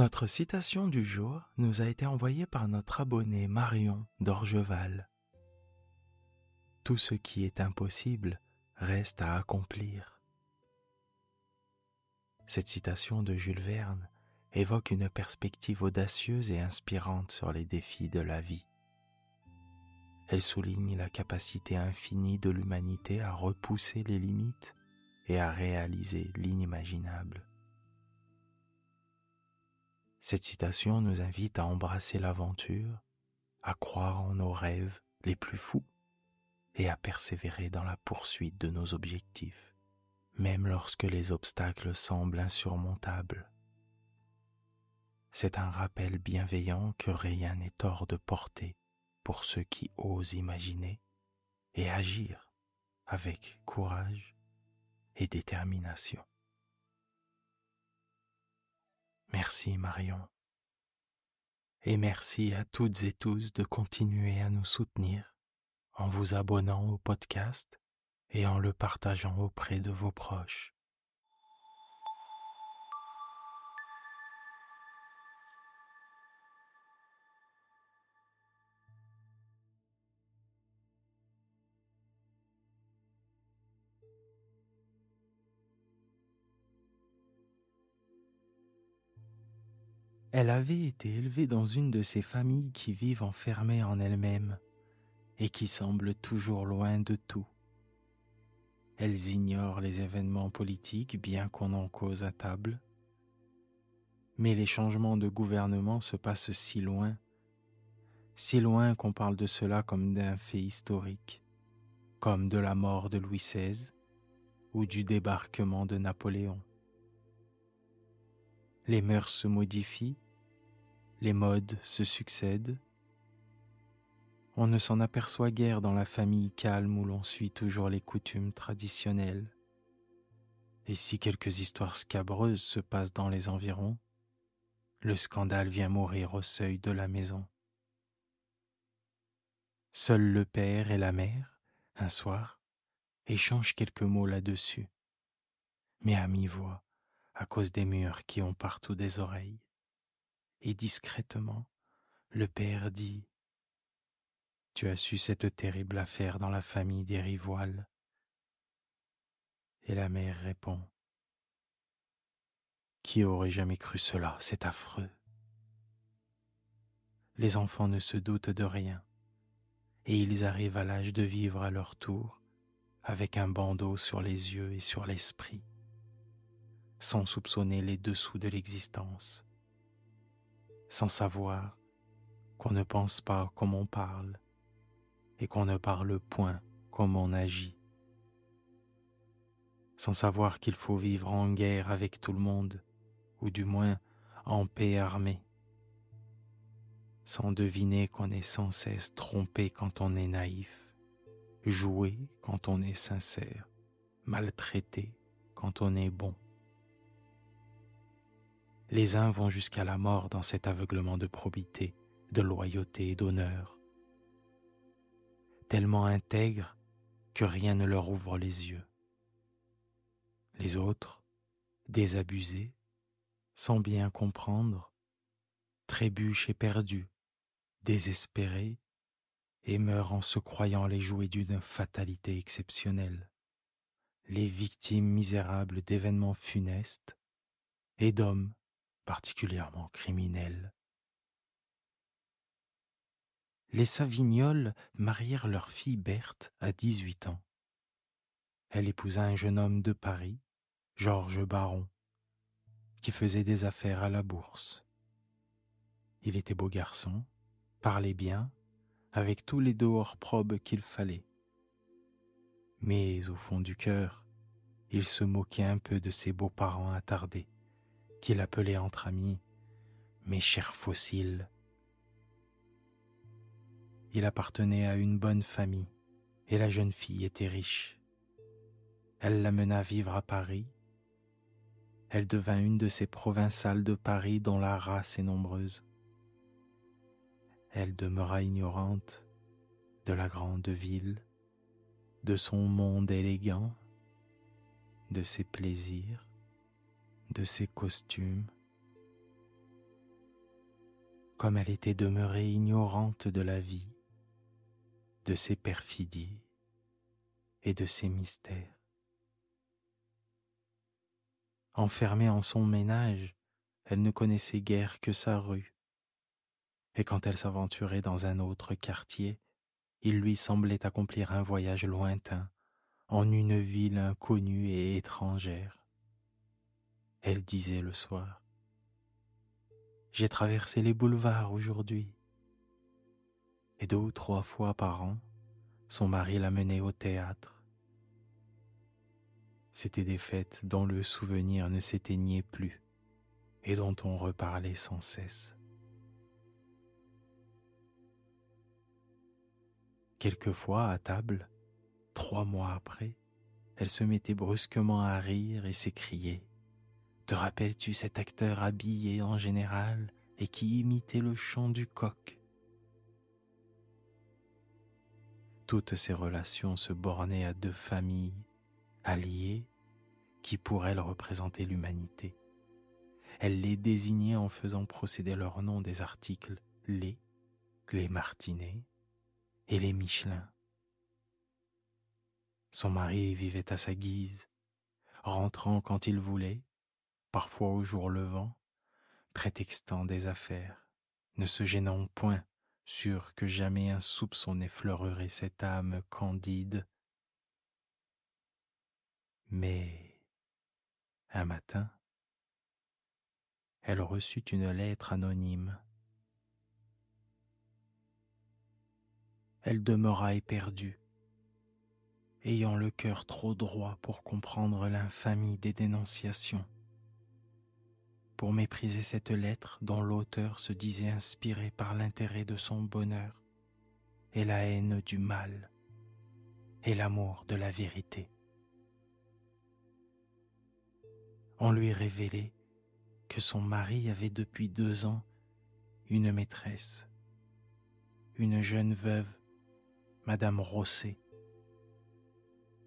Notre citation du jour nous a été envoyée par notre abonné Marion d'Orgeval. Tout ce qui est impossible reste à accomplir. Cette citation de Jules Verne évoque une perspective audacieuse et inspirante sur les défis de la vie. Elle souligne la capacité infinie de l'humanité à repousser les limites et à réaliser l'inimaginable. Cette citation nous invite à embrasser l'aventure, à croire en nos rêves les plus fous et à persévérer dans la poursuite de nos objectifs, même lorsque les obstacles semblent insurmontables. C'est un rappel bienveillant que rien n'est hors de portée pour ceux qui osent imaginer et agir avec courage et détermination. Merci Marion. Et merci à toutes et tous de continuer à nous soutenir en vous abonnant au podcast et en le partageant auprès de vos proches. Elle avait été élevée dans une de ces familles qui vivent enfermées en elles-mêmes et qui semblent toujours loin de tout. Elles ignorent les événements politiques bien qu'on en cause à table. Mais les changements de gouvernement se passent si loin, si loin qu'on parle de cela comme d'un fait historique, comme de la mort de Louis XVI ou du débarquement de Napoléon. Les mœurs se modifient, les modes se succèdent. On ne s'en aperçoit guère dans la famille calme où l'on suit toujours les coutumes traditionnelles. Et si quelques histoires scabreuses se passent dans les environs, le scandale vient mourir au seuil de la maison. Seul le père et la mère, un soir, échangent quelques mots là-dessus, mais à mi-voix, à cause des murs qui ont partout des oreilles. Et discrètement, le père dit Tu as su cette terrible affaire dans la famille des Rivoiles. Et la mère répond Qui aurait jamais cru cela C'est affreux. Les enfants ne se doutent de rien, et ils arrivent à l'âge de vivre à leur tour avec un bandeau sur les yeux et sur l'esprit sans soupçonner les dessous de l'existence, sans savoir qu'on ne pense pas comme on parle et qu'on ne parle point comme on agit, sans savoir qu'il faut vivre en guerre avec tout le monde, ou du moins en paix armée, sans deviner qu'on est sans cesse trompé quand on est naïf, joué quand on est sincère, maltraité quand on est bon. Les uns vont jusqu'à la mort dans cet aveuglement de probité, de loyauté et d'honneur, tellement intègres que rien ne leur ouvre les yeux. Les autres, désabusés, sans bien comprendre, trébuchent éperdus, désespérés, et meurent en se croyant les jouets d'une fatalité exceptionnelle, les victimes misérables d'événements funestes et d'hommes particulièrement criminels. Les Savignols marièrent leur fille Berthe à dix-huit ans. Elle épousa un jeune homme de Paris, Georges Baron, qui faisait des affaires à la bourse. Il était beau garçon, parlait bien, avec tous les dehors probes qu'il fallait. Mais au fond du cœur, il se moquait un peu de ses beaux-parents attardés, qu'il appelait entre amis mes chers fossiles. Il appartenait à une bonne famille, et la jeune fille était riche. Elle l'amena vivre à Paris. Elle devint une de ces provinciales de Paris dont la race est nombreuse. Elle demeura ignorante de la grande ville, de son monde élégant, de ses plaisirs, de ses costumes. Comme elle était demeurée ignorante de la vie, de ses perfidies et de ses mystères. Enfermée en son ménage, elle ne connaissait guère que sa rue. Et quand elle s'aventurait dans un autre quartier, il lui semblait accomplir un voyage lointain en une ville inconnue et étrangère. Elle disait le soir, J'ai traversé les boulevards aujourd'hui. Et deux ou trois fois par an, son mari la menait au théâtre C'étaient des fêtes dont le souvenir ne s'éteignait plus et dont on reparlait sans cesse. Quelquefois, à table, trois mois après, elle se mettait brusquement à rire et s'écriait Te rappelles-tu cet acteur habillé en général et qui imitait le chant du coq? Toutes ces relations se bornaient à deux familles alliées qui pour elle représentaient l'humanité. Elle les désignait en faisant procéder leur nom des articles les, les Martinets et les Michelin. Son mari vivait à sa guise, rentrant quand il voulait, parfois au jour levant, prétextant des affaires, ne se gênant point, sûr que jamais un soupçon n'effleurerait cette âme candide. Mais un matin, elle reçut une lettre anonyme. Elle demeura éperdue, ayant le cœur trop droit pour comprendre l'infamie des dénonciations, pour mépriser cette lettre dont l'auteur se disait inspiré par l'intérêt de son bonheur et la haine du mal et l'amour de la vérité. on lui révélait que son mari avait depuis deux ans une maîtresse, une jeune veuve, Madame Rosset,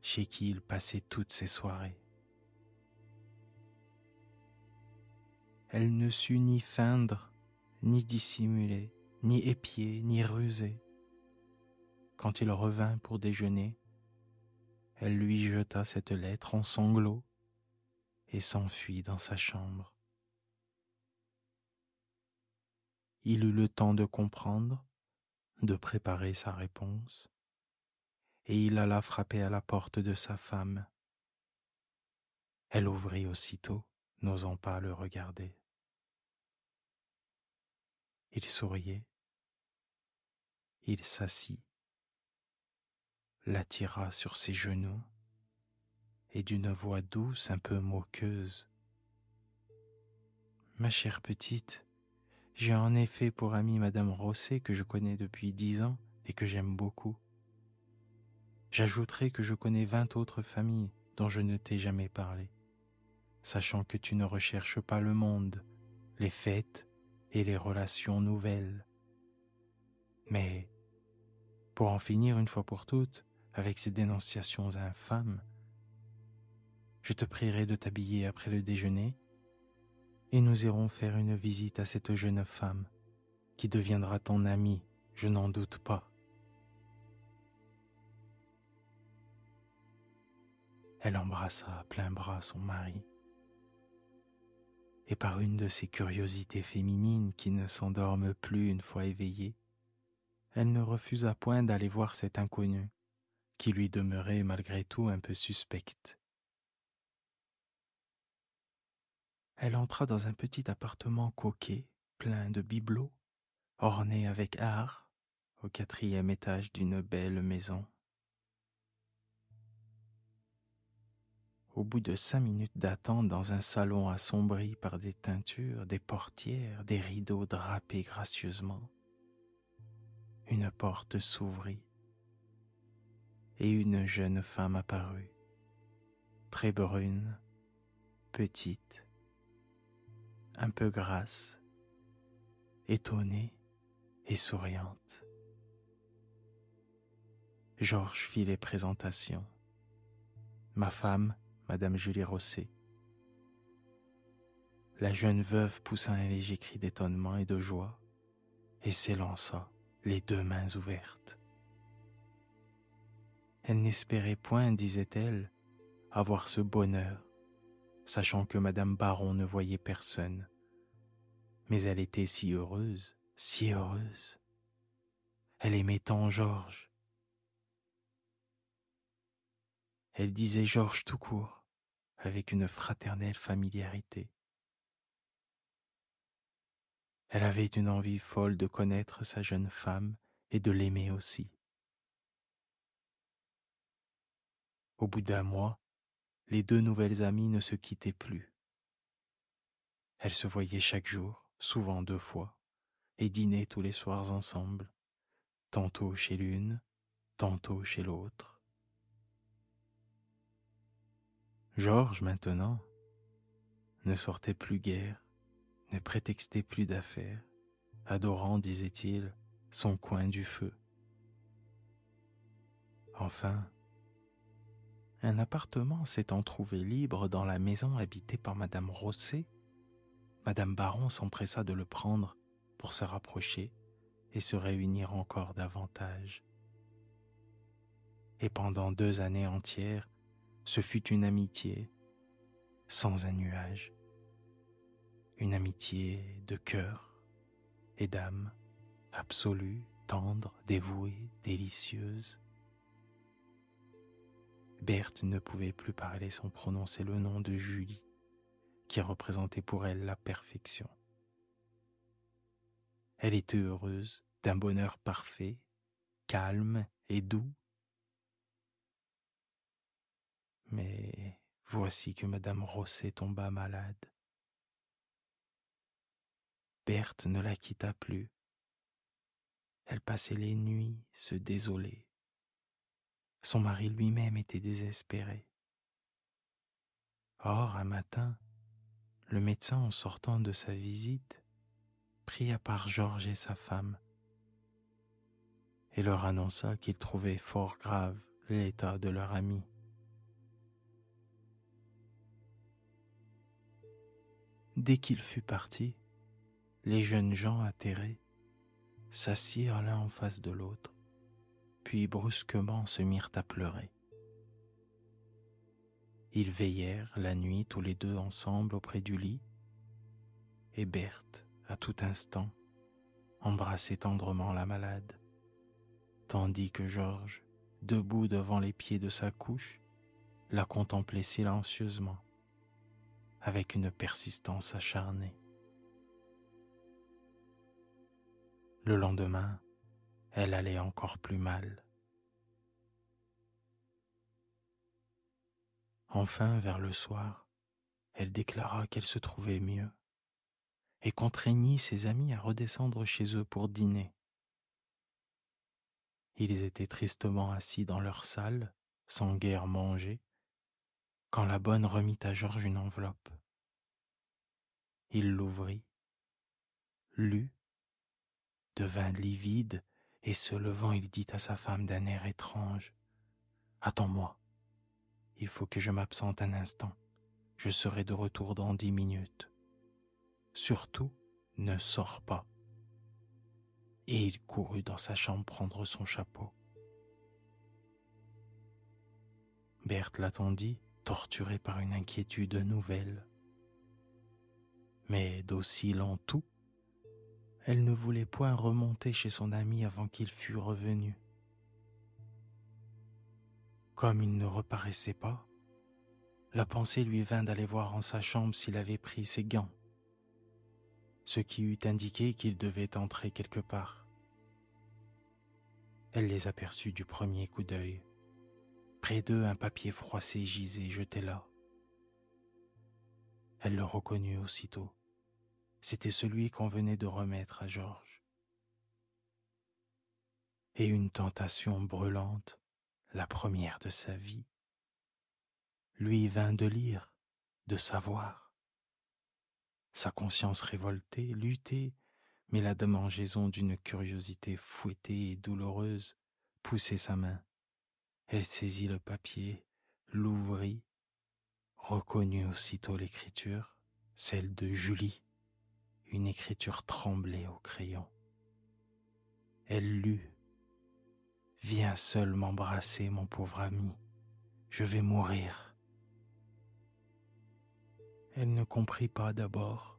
chez qui il passait toutes ses soirées. Elle ne sut ni feindre, ni dissimuler, ni épier, ni ruser. Quand il revint pour déjeuner, elle lui jeta cette lettre en sanglots et s'enfuit dans sa chambre. Il eut le temps de comprendre, de préparer sa réponse, et il alla frapper à la porte de sa femme. Elle ouvrit aussitôt, n'osant pas le regarder. Il souriait, il s'assit, l'attira sur ses genoux, et d'une voix douce un peu moqueuse. Ma chère petite, j'ai en effet pour amie Madame Rosset que je connais depuis dix ans et que j'aime beaucoup. J'ajouterai que je connais vingt autres familles dont je ne t'ai jamais parlé, sachant que tu ne recherches pas le monde, les fêtes et les relations nouvelles. Mais, pour en finir une fois pour toutes avec ces dénonciations infâmes, je te prierai de t'habiller après le déjeuner et nous irons faire une visite à cette jeune femme qui deviendra ton amie, je n'en doute pas. Elle embrassa à plein bras son mari et par une de ces curiosités féminines qui ne s'endorment plus une fois éveillées, elle ne refusa point d'aller voir cet inconnu, qui lui demeurait malgré tout un peu suspecte. Elle entra dans un petit appartement coquet, plein de bibelots, orné avec art, au quatrième étage d'une belle maison. Au bout de cinq minutes d'attente dans un salon assombri par des teintures, des portières, des rideaux drapés gracieusement, une porte s'ouvrit et une jeune femme apparut, très brune, petite, un peu grasse, étonnée et souriante. Georges fit les présentations. Ma femme, Madame Julie Rosset. La jeune veuve poussa un léger cri d'étonnement et de joie et s'élança, les deux mains ouvertes. Elle n'espérait point, disait-elle, avoir ce bonheur, sachant que Madame Baron ne voyait personne. Mais elle était si heureuse, si heureuse. Elle aimait tant Georges, Elle disait Georges tout court, avec une fraternelle familiarité. Elle avait une envie folle de connaître sa jeune femme et de l'aimer aussi. Au bout d'un mois, les deux nouvelles amies ne se quittaient plus. Elles se voyaient chaque jour, souvent deux fois, et dînaient tous les soirs ensemble, tantôt chez l'une, tantôt chez l'autre. Georges, maintenant, ne sortait plus guère, ne prétextait plus d'affaires, adorant, disait-il, son coin du feu. Enfin, un appartement s'étant trouvé libre dans la maison habitée par Madame Rosset, Madame Baron s'empressa de le prendre pour se rapprocher et se réunir encore davantage. Et pendant deux années entières, ce fut une amitié sans un nuage, une amitié de cœur et d'âme, absolue, tendre, dévouée, délicieuse. Berthe ne pouvait plus parler sans prononcer le nom de Julie, qui représentait pour elle la perfection. Elle était heureuse d'un bonheur parfait, calme et doux, mais voici que Madame Rosset tomba malade. Berthe ne la quitta plus. Elle passait les nuits se désoler. Son mari lui-même était désespéré. Or, un matin, le médecin, en sortant de sa visite, prit à part Georges et sa femme et leur annonça qu'il trouvait fort grave l'état de leur ami. Dès qu'il fut parti, les jeunes gens atterrés s'assirent l'un en face de l'autre, puis brusquement se mirent à pleurer. Ils veillèrent la nuit tous les deux ensemble auprès du lit, et Berthe, à tout instant, embrassait tendrement la malade, tandis que Georges, debout devant les pieds de sa couche, la contemplait silencieusement avec une persistance acharnée. Le lendemain, elle allait encore plus mal. Enfin, vers le soir, elle déclara qu'elle se trouvait mieux et contraignit ses amis à redescendre chez eux pour dîner. Ils étaient tristement assis dans leur salle, sans guère manger, quand la bonne remit à Georges une enveloppe. Il l'ouvrit, lut, devint livide, et se levant, il dit à sa femme d'un air étrange, Attends-moi, il faut que je m'absente un instant, je serai de retour dans dix minutes. Surtout, ne sors pas. Et il courut dans sa chambre prendre son chapeau. Berthe l'attendit torturé par une inquiétude nouvelle. Mais d'aussi lent tout, elle ne voulait point remonter chez son ami avant qu'il fût revenu. Comme il ne reparaissait pas, la pensée lui vint d'aller voir en sa chambre s'il avait pris ses gants, ce qui eût indiqué qu'il devait entrer quelque part. Elle les aperçut du premier coup d'œil. D'eux, un papier froissé gisait jeté là. Elle le reconnut aussitôt. C'était celui qu'on venait de remettre à Georges. Et une tentation brûlante, la première de sa vie, lui vint de lire, de savoir. Sa conscience révoltée luttait, mais la démangeaison d'une curiosité fouettée et douloureuse poussait sa main. Elle saisit le papier, l'ouvrit, reconnut aussitôt l'écriture, celle de Julie, une écriture tremblée au crayon. Elle lut Viens seul m'embrasser, mon pauvre ami, je vais mourir. Elle ne comprit pas d'abord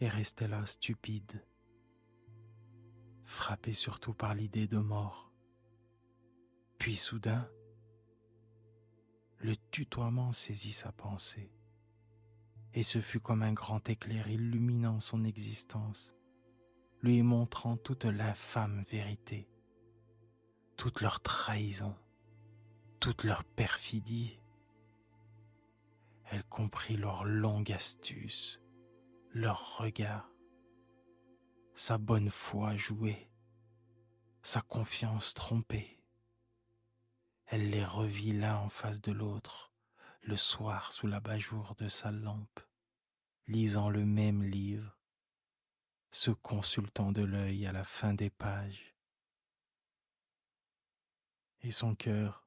et restait là stupide, frappée surtout par l'idée de mort. Puis soudain, le tutoiement saisit sa pensée, et ce fut comme un grand éclair illuminant son existence, lui montrant toute l'infâme vérité, toute leur trahison, toute leur perfidie. Elle comprit leur longue astuce, leur regard, sa bonne foi jouée, sa confiance trompée. Elle les revit l'un en face de l'autre, le soir sous l'abat-jour de sa lampe, lisant le même livre, se consultant de l'œil à la fin des pages. Et son cœur,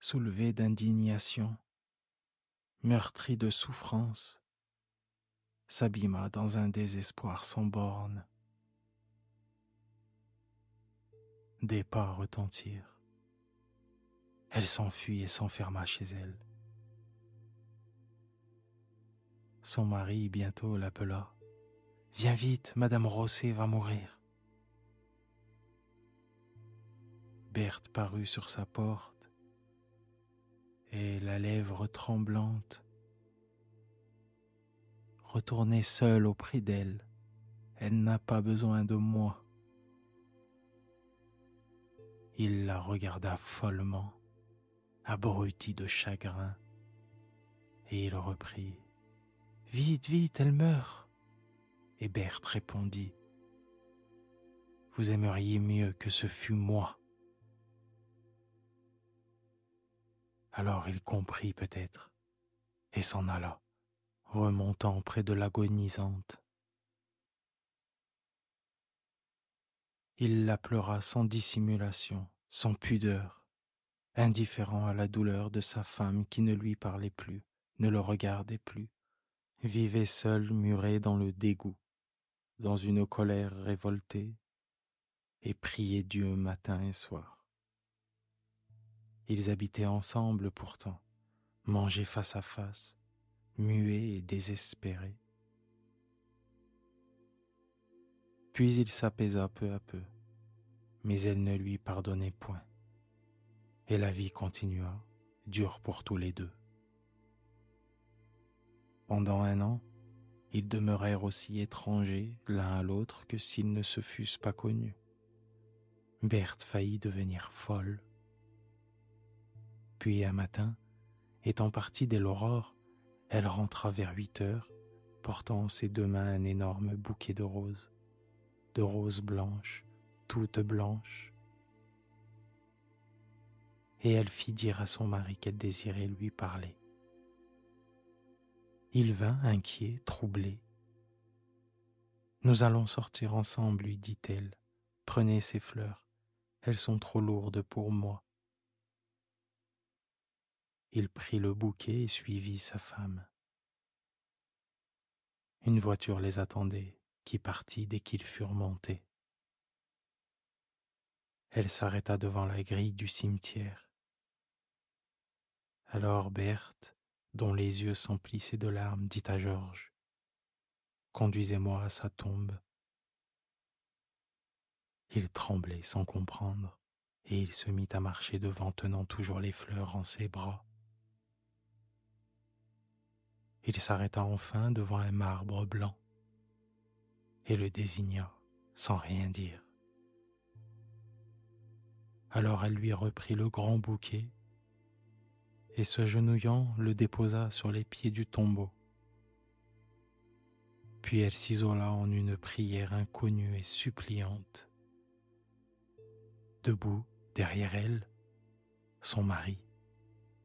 soulevé d'indignation, meurtri de souffrance, s'abîma dans un désespoir sans bornes. Des pas retentirent. Elle s'enfuit et s'enferma chez elle. Son mari bientôt l'appela. Viens vite, Madame Rosset va mourir. Berthe parut sur sa porte et la lèvre tremblante. Retournez seule auprès d'elle, elle n'a pas besoin de moi. Il la regarda follement abruti de chagrin, et il reprit Vite, vite, elle meurt. Et Berthe répondit Vous aimeriez mieux que ce fût moi. Alors il comprit peut-être et s'en alla, remontant près de l'agonisante. Il la pleura sans dissimulation, sans pudeur, indifférent à la douleur de sa femme qui ne lui parlait plus, ne le regardait plus, vivait seul muré dans le dégoût, dans une colère révoltée, et priait Dieu matin et soir. Ils habitaient ensemble pourtant, mangeaient face à face, muets et désespérés. Puis il s'apaisa peu à peu, mais elle ne lui pardonnait point et la vie continua, dure pour tous les deux. Pendant un an, ils demeurèrent aussi étrangers l'un à l'autre que s'ils ne se fussent pas connus. Berthe faillit devenir folle. Puis un matin, étant partie dès l'aurore, elle rentra vers huit heures, portant en ses deux mains un énorme bouquet de roses, de roses blanches, toutes blanches, et elle fit dire à son mari qu'elle désirait lui parler. Il vint inquiet, troublé. Nous allons sortir ensemble, lui dit-elle. Prenez ces fleurs, elles sont trop lourdes pour moi. Il prit le bouquet et suivit sa femme. Une voiture les attendait, qui partit dès qu'ils furent montés. Elle s'arrêta devant la grille du cimetière. Alors Berthe, dont les yeux s'emplissaient de larmes, dit à Georges conduisez-moi à sa tombe. Il tremblait sans comprendre, et il se mit à marcher devant tenant toujours les fleurs en ses bras. Il s'arrêta enfin devant un marbre blanc et le désigna sans rien dire. Alors elle lui reprit le grand bouquet et se genouillant le déposa sur les pieds du tombeau. Puis elle s'isola en une prière inconnue et suppliante. Debout, derrière elle, son mari,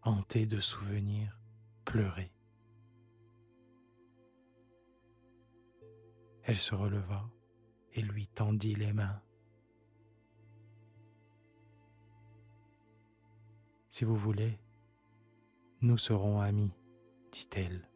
hanté de souvenirs, pleurait. Elle se releva et lui tendit les mains. Si vous voulez, nous serons amis, dit-elle.